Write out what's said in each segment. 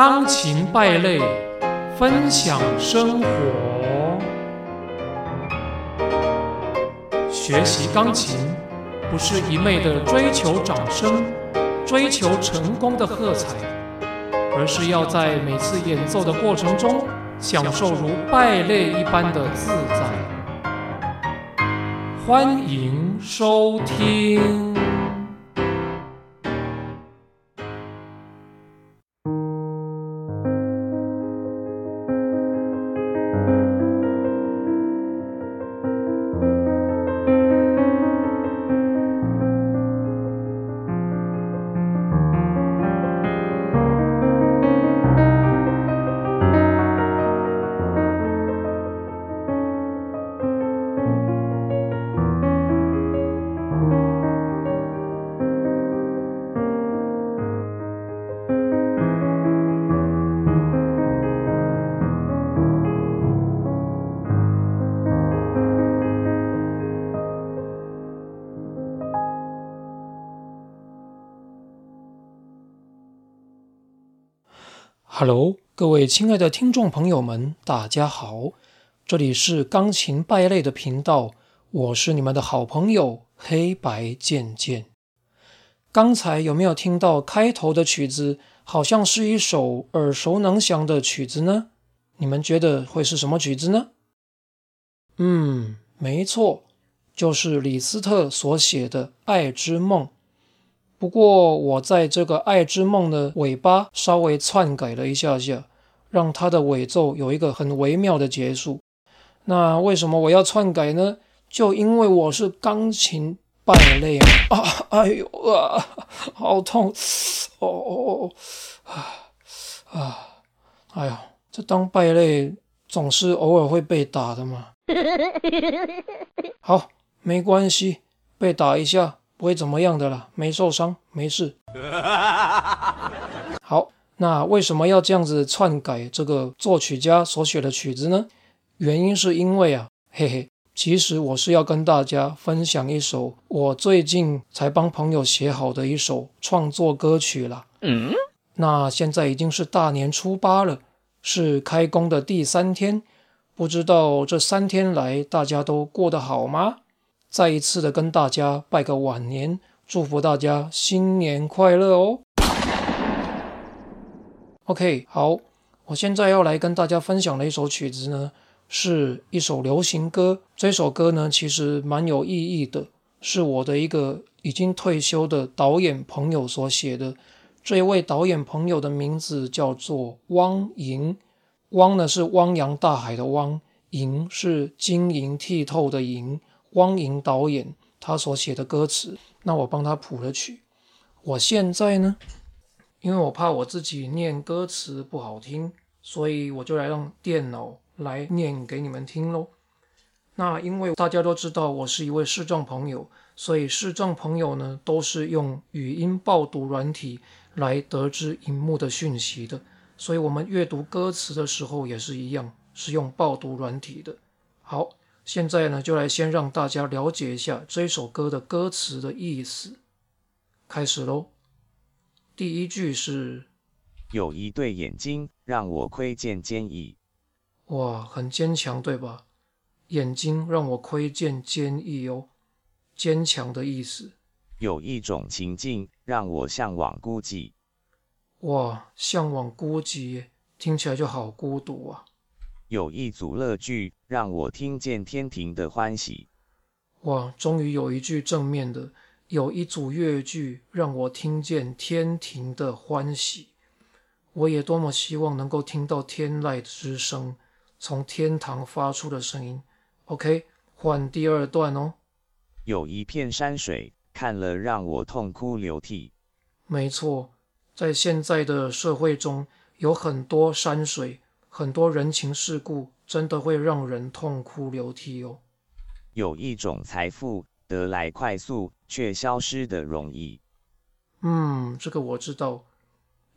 钢琴败类，分享生活。学习钢琴不是一昧的追求掌声、追求成功的喝彩，而是要在每次演奏的过程中，享受如败类一般的自在。欢迎收听。Hello，各位亲爱的听众朋友们，大家好，这里是钢琴败类的频道，我是你们的好朋友黑白渐渐。刚才有没有听到开头的曲子，好像是一首耳熟能详的曲子呢？你们觉得会是什么曲子呢？嗯，没错，就是李斯特所写的《爱之梦》。不过，我在这个《爱之梦》的尾巴稍微篡改了一下下，让它的尾奏有一个很微妙的结束。那为什么我要篡改呢？就因为我是钢琴败类啊！哎呦啊，好痛！哦哦哦啊啊！哎呀，这当败类总是偶尔会被打的嘛。好，没关系，被打一下。不会怎么样的啦，没受伤，没事。好，那为什么要这样子篡改这个作曲家所写的曲子呢？原因是因为啊，嘿嘿，其实我是要跟大家分享一首我最近才帮朋友写好的一首创作歌曲啦。嗯，那现在已经是大年初八了，是开工的第三天，不知道这三天来大家都过得好吗？再一次的跟大家拜个晚年，祝福大家新年快乐哦。OK，好，我现在要来跟大家分享的一首曲子呢，是一首流行歌。这首歌呢，其实蛮有意义的，是我的一个已经退休的导演朋友所写的。这一位导演朋友的名字叫做汪莹，汪呢是汪洋大海的汪，莹是晶莹剔透的莹。汪莹导演他所写的歌词，那我帮他谱了曲。我现在呢，因为我怕我自己念歌词不好听，所以我就来让电脑来念给你们听喽。那因为大家都知道我是一位视障朋友，所以视障朋友呢都是用语音报读软体来得知荧幕的讯息的，所以我们阅读歌词的时候也是一样，是用报读软体的。好。现在呢，就来先让大家了解一下这首歌的歌词的意思。开始喽。第一句是：有一对眼睛让我窥见坚毅。哇，很坚强，对吧？眼睛让我窥见坚毅哦，坚强的意思。有一种情境让我向往孤寂。哇，向往孤寂，听起来就好孤独啊。有一组乐句让我听见天庭的欢喜。哇，终于有一句正面的。有一组乐句让我听见天庭的欢喜。我也多么希望能够听到天籁之声，从天堂发出的声音。OK，换第二段哦。有一片山水看了让我痛哭流涕。没错，在现在的社会中有很多山水。很多人情世故真的会让人痛哭流涕哦。有一种财富得来快速，却消失的容易。嗯，这个我知道。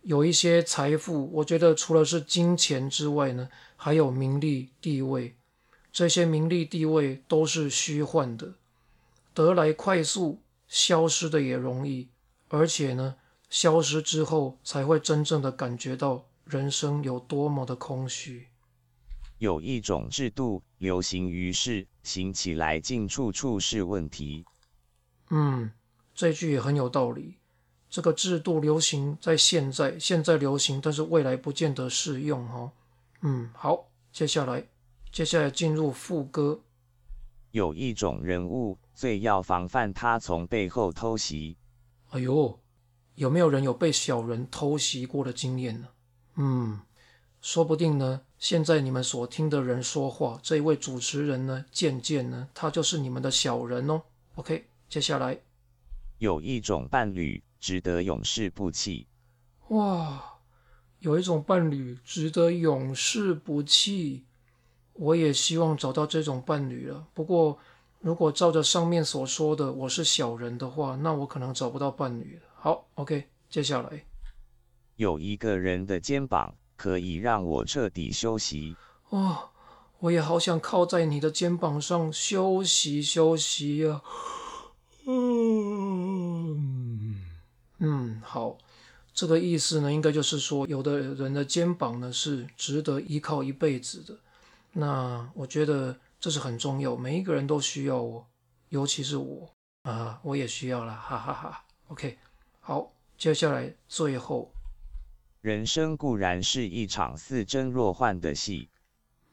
有一些财富，我觉得除了是金钱之外呢，还有名利地位。这些名利地位都是虚幻的，得来快速，消失的也容易。而且呢，消失之后才会真正的感觉到。人生有多么的空虚。有一种制度流行于世，行起来竟处处是问题。嗯，这句也很有道理。这个制度流行在现在，现在流行，但是未来不见得适用哦。嗯，好，接下来，接下来进入副歌。有一种人物，最要防范他从背后偷袭。哎呦，有没有人有被小人偷袭过的经验呢？嗯，说不定呢。现在你们所听的人说话，这一位主持人呢，渐渐呢，他就是你们的小人哦。OK，接下来有一种伴侣值得永世不弃。哇，有一种伴侣值得永世不弃。我也希望找到这种伴侣了。不过，如果照着上面所说的我是小人的话，那我可能找不到伴侣了。好，OK，接下来有一个人的肩膀。可以让我彻底休息哦，我也好想靠在你的肩膀上休息休息呀。嗯嗯，好，这个意思呢，应该就是说，有的人的肩膀呢是值得依靠一辈子的。那我觉得这是很重要，每一个人都需要我，尤其是我啊，我也需要了，哈哈哈。OK，好，接下来最后。人生固然是一场似真若幻的戏，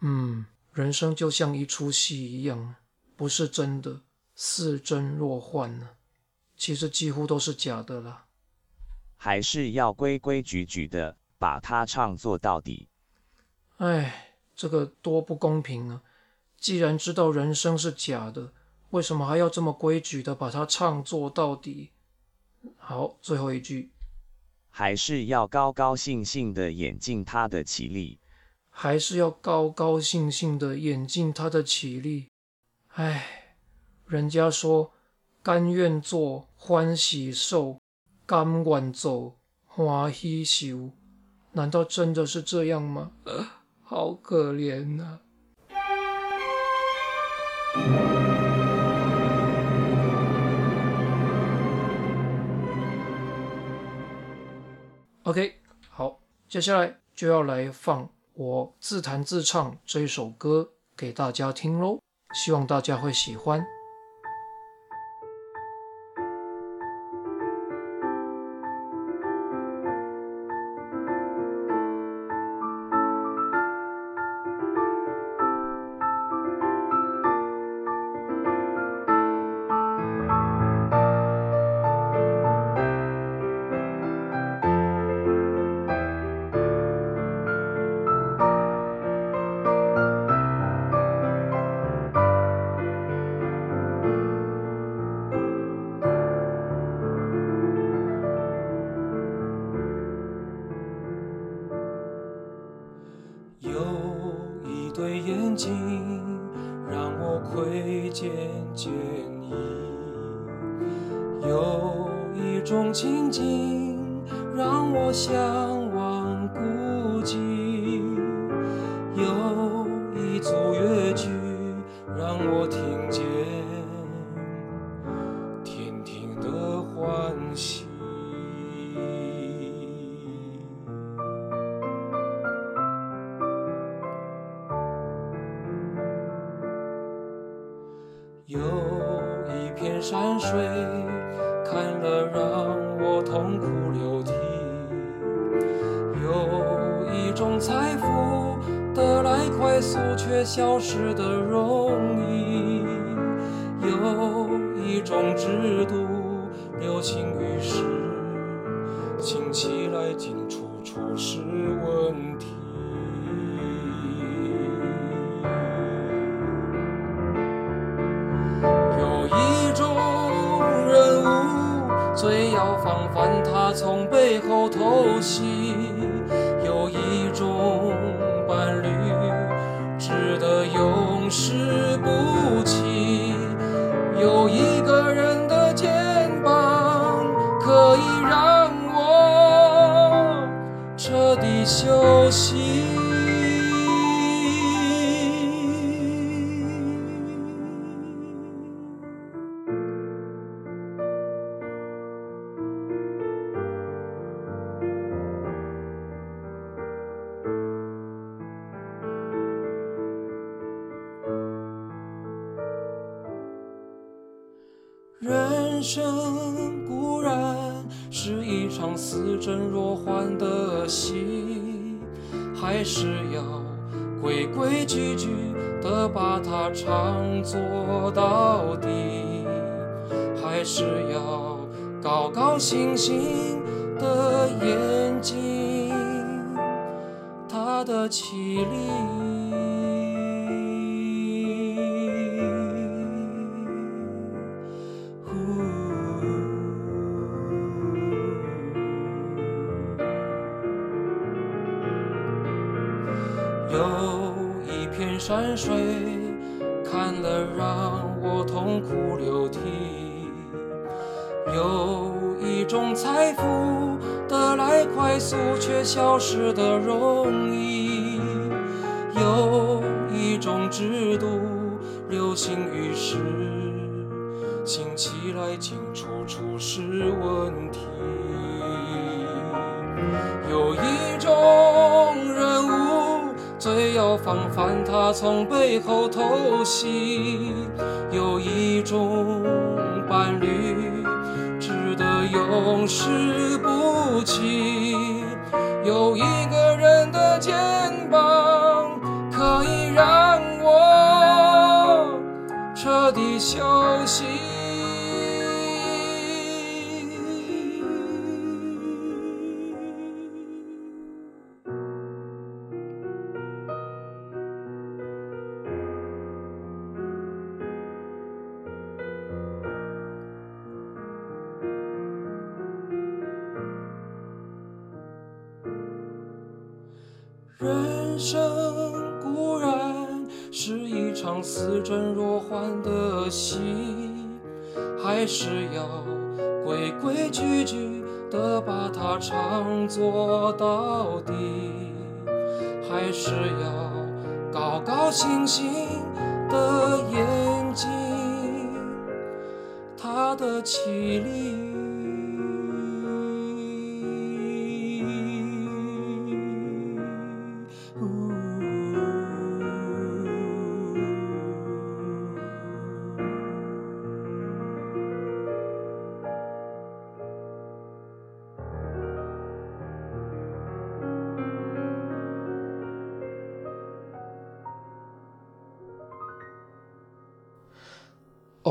嗯，人生就像一出戏一样，不是真的，似真若幻呢。其实几乎都是假的啦。还是要规规矩矩的把它唱做到底。哎，这个多不公平啊！既然知道人生是假的，为什么还要这么规矩的把它唱做到底？好，最后一句。还是要高高兴兴的演进他的起立，还是要高高兴兴的演进他的起立。唉，人家说甘愿做欢喜受，甘愿走欢喜修，难道真的是这样吗？好可怜呐接下来就要来放我自弹自唱这一首歌给大家听喽，希望大家会喜欢。境，让我窥见坚毅；有一种情景，让我想。有一片山水看了让我痛哭流涕，有一种财富得来快速却消失的容易，有一种制度流行于世，兴起来竟处处是问题。是不是要规规矩矩的把它唱做到底，还是要高高兴兴的眼睛，他的绮丽。消失的容易，有一种制度流行于世，兴起来竟处处是问题，有一种人物。最要防范他从背后偷袭。有一种伴侣值得永世不弃，有一个人的肩膀可以让我彻底休息。人生固然是一场似真若幻的戏，还是要规规矩矩的把它唱作到底，还是要高高兴兴的演进它的绮丽。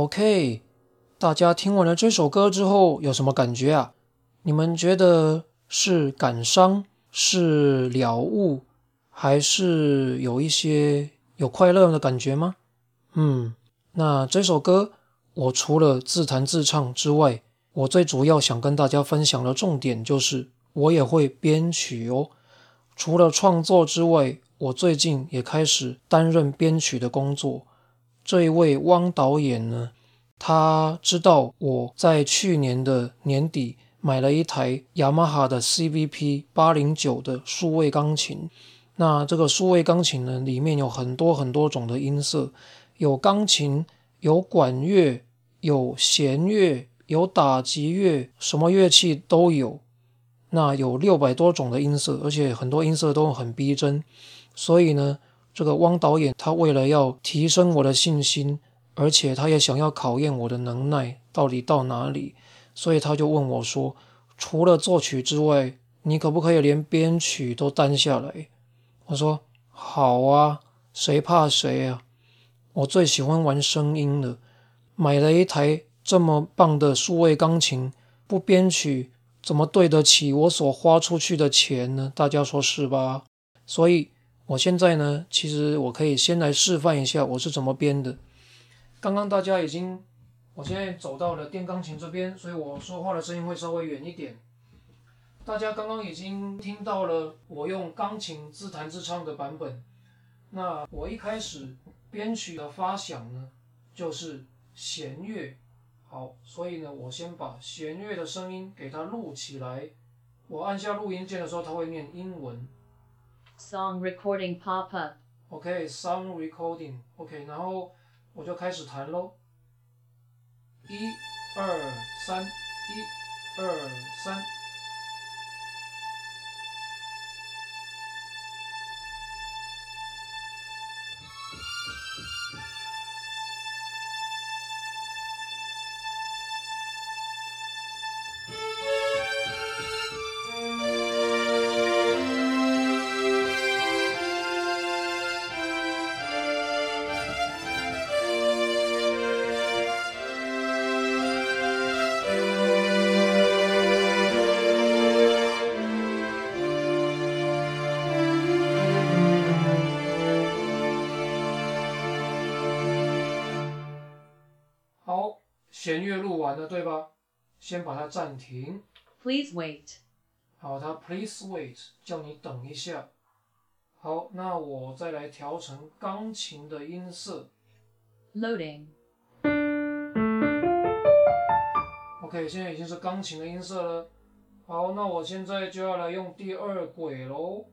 OK，大家听完了这首歌之后有什么感觉啊？你们觉得是感伤，是了悟，还是有一些有快乐的感觉吗？嗯，那这首歌我除了自弹自唱之外，我最主要想跟大家分享的重点就是我也会编曲哦。除了创作之外，我最近也开始担任编曲的工作。这一位汪导演呢，他知道我在去年的年底买了一台雅马哈的 CVP 八零九的数位钢琴。那这个数位钢琴呢，里面有很多很多种的音色，有钢琴，有管乐，有弦乐，有打击乐，什么乐器都有。那有六百多种的音色，而且很多音色都很逼真。所以呢。这个汪导演，他为了要提升我的信心，而且他也想要考验我的能耐到底到哪里，所以他就问我说：“除了作曲之外，你可不可以连编曲都担下来？”我说：“好啊，谁怕谁啊！我最喜欢玩声音了，买了一台这么棒的数位钢琴，不编曲怎么对得起我所花出去的钱呢？大家说是吧？所以。”我现在呢，其实我可以先来示范一下我是怎么编的。刚刚大家已经，我现在走到了电钢琴这边，所以我说话的声音会稍微远一点。大家刚刚已经听到了我用钢琴自弹自唱的版本。那我一开始编曲的发想呢，就是弦乐。好，所以呢，我先把弦乐的声音给它录起来。我按下录音键的时候，它会念英文。Song recording pop up. OK, song recording. OK，然后我就开始弹喽。一、二、三，一、二、三。弦乐录完了，对吧？先把它暂停。Please wait. 好，它 please wait，叫你等一下。好，那我再来调成钢琴的音色。Loading. OK，现在已经是钢琴的音色了。好，那我现在就要来用第二轨喽。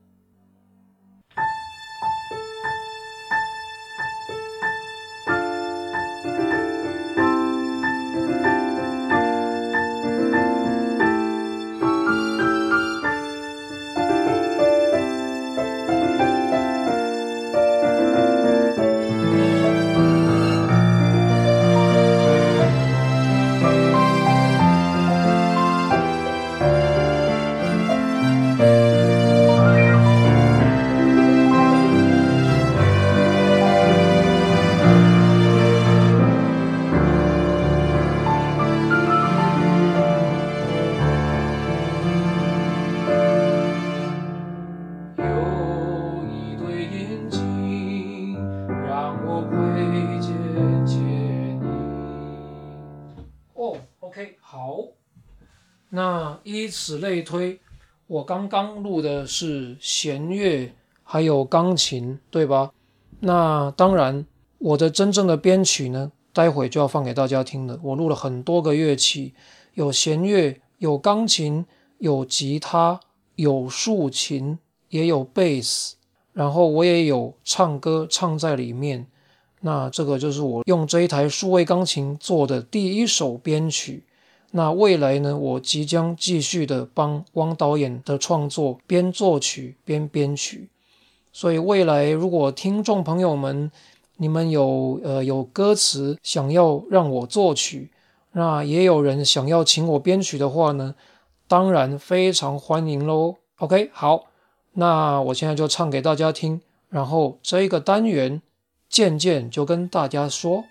那依此类推，我刚刚录的是弦乐，还有钢琴，对吧？那当然，我的真正的编曲呢，待会就要放给大家听了。我录了很多个乐器，有弦乐，有钢琴，有吉他，有竖琴，也有贝斯，然后我也有唱歌唱在里面。那这个就是我用这一台数位钢琴做的第一首编曲。那未来呢，我即将继续的帮汪导演的创作边作曲边编曲。所以未来如果听众朋友们你们有呃有歌词想要让我作曲，那也有人想要请我编曲的话呢，当然非常欢迎喽。OK，好，那我现在就唱给大家听，然后这一个单元渐渐就跟大家说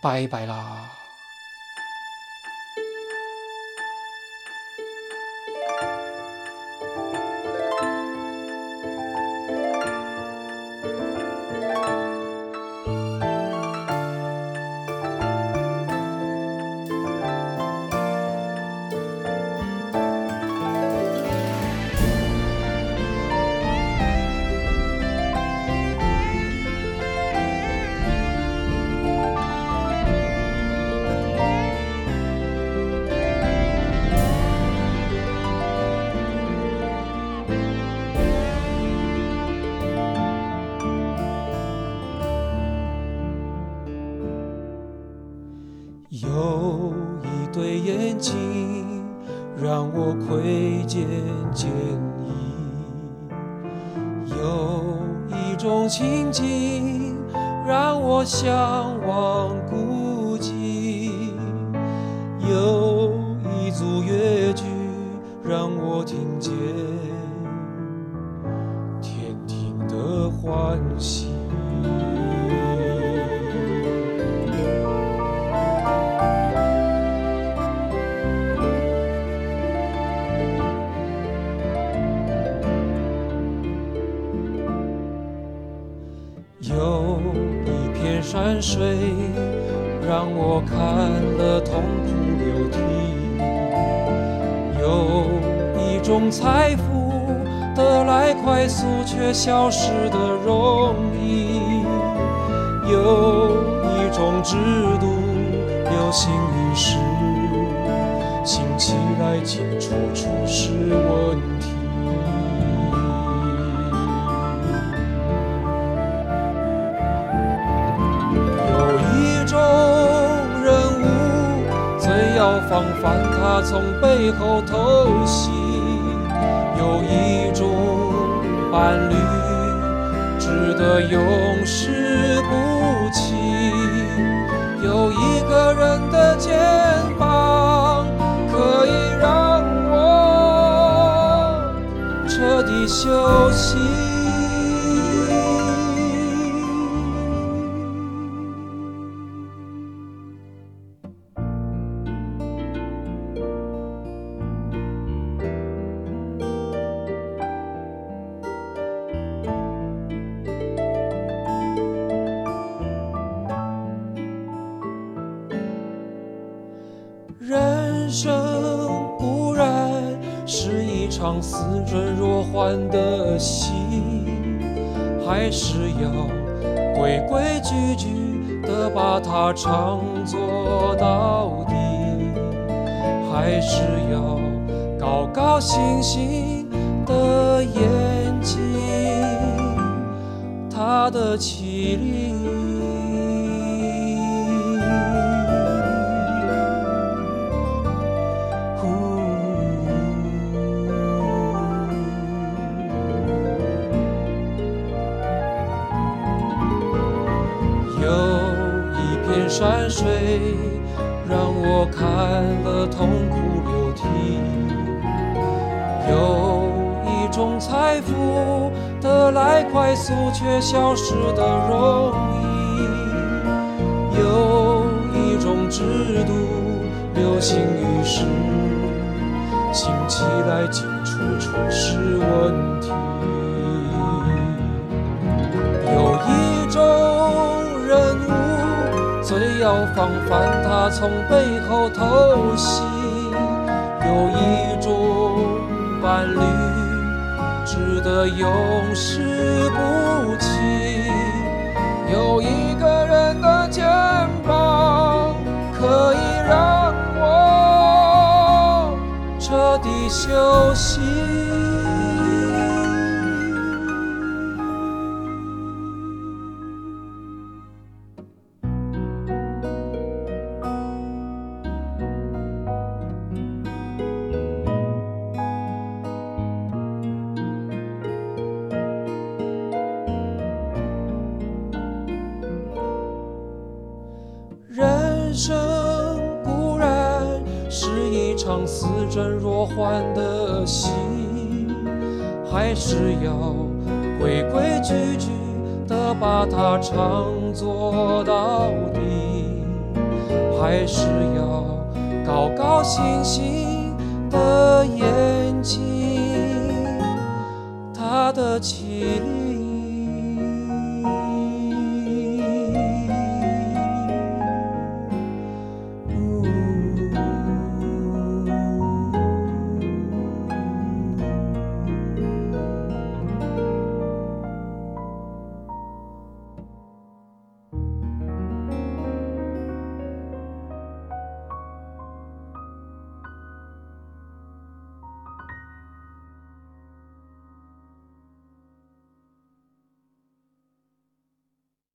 拜拜啦。情景，让我向往。水，让我看了痛哭流涕；有一种财富，得来快速却消失的容易；有一种制度，流行于世，兴起来竟处处是问题。要防范他从背后偷袭；有一种伴侣，值得永世不弃；有一个人的肩膀，可以让我彻底休息。人生固然是一场似真若幻的戏还是要规规矩矩的把它唱做到底。还是要高高兴兴的演技它的绮丽山水，让我看了痛哭流涕；有一种财富，得来快速却消失的容易；有一种制度，流行于世，兴起来进处处是问题。要防范他从背后偷袭；有一种伴侣，值得永世不弃；有一个人的肩膀，可以让我彻底休息。到底，还是要高高兴兴的眼睛，他的气力。